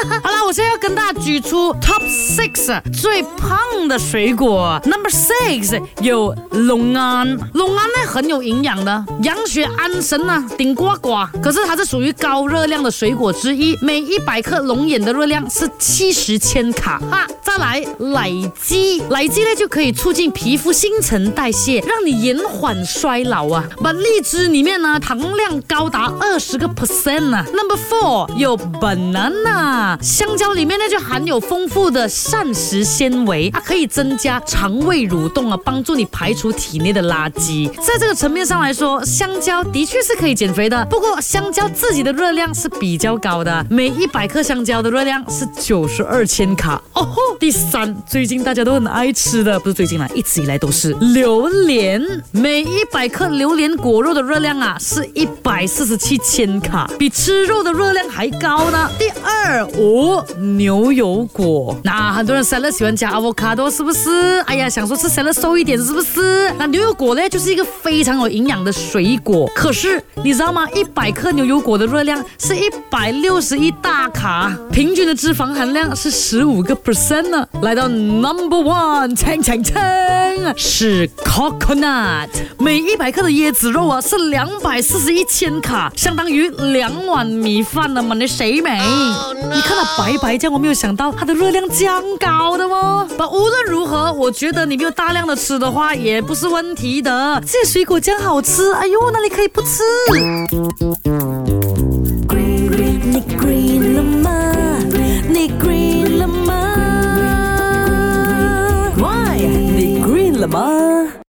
好了，我现在要跟大家举出 top six 最胖的水果。Number six 有龙眼，龙眼呢很有营养的，养血安神呐，顶呱呱。可是它是属于高热量的水果之一，每一百克龙眼的热量是七十千卡。哈，再来，奶蓟，奶蓟呢就可以促进皮肤新陈代谢，让你延缓衰老啊。把荔枝里面呢糖量高达二十个 percent 啊。Number four 有 banana。香蕉里面呢就含有丰富的膳食纤维，它可以增加肠胃蠕动啊，帮助你排除体内的垃圾。在这个层面上来说，香蕉的确是可以减肥的。不过香蕉自己的热量是比较高的，每一百克香蕉的热量是九十二千卡。哦吼！第三，最近大家都很爱吃的，不是最近啦，一直以来都是榴莲。每一百克榴莲果肉的热量啊是一百四十七千卡，比吃肉的热量还高呢。第二。哦，牛油果，那很多人瘦了喜欢加 avocado，是不是？哎呀，想说吃瘦了瘦一点，是不是？那牛油果呢，就是一个非常有营养的水果。可是你知道吗？一百克牛油果的热量是一百六十一大卡，平均的脂肪含量是十五个 percent 呢。来到 number one，称称称，是 coconut，每一百克的椰子肉啊是两百四十一千卡，相当于两碗米饭呢嘛？你谁没？看到白白酱，我没有想到它的热量这样高的哦。那无论如何，我觉得你没有大量的吃的话，也不是问题的。这水果酱好吃，哎呦，那你可以不吃。你 g r e 你 r 你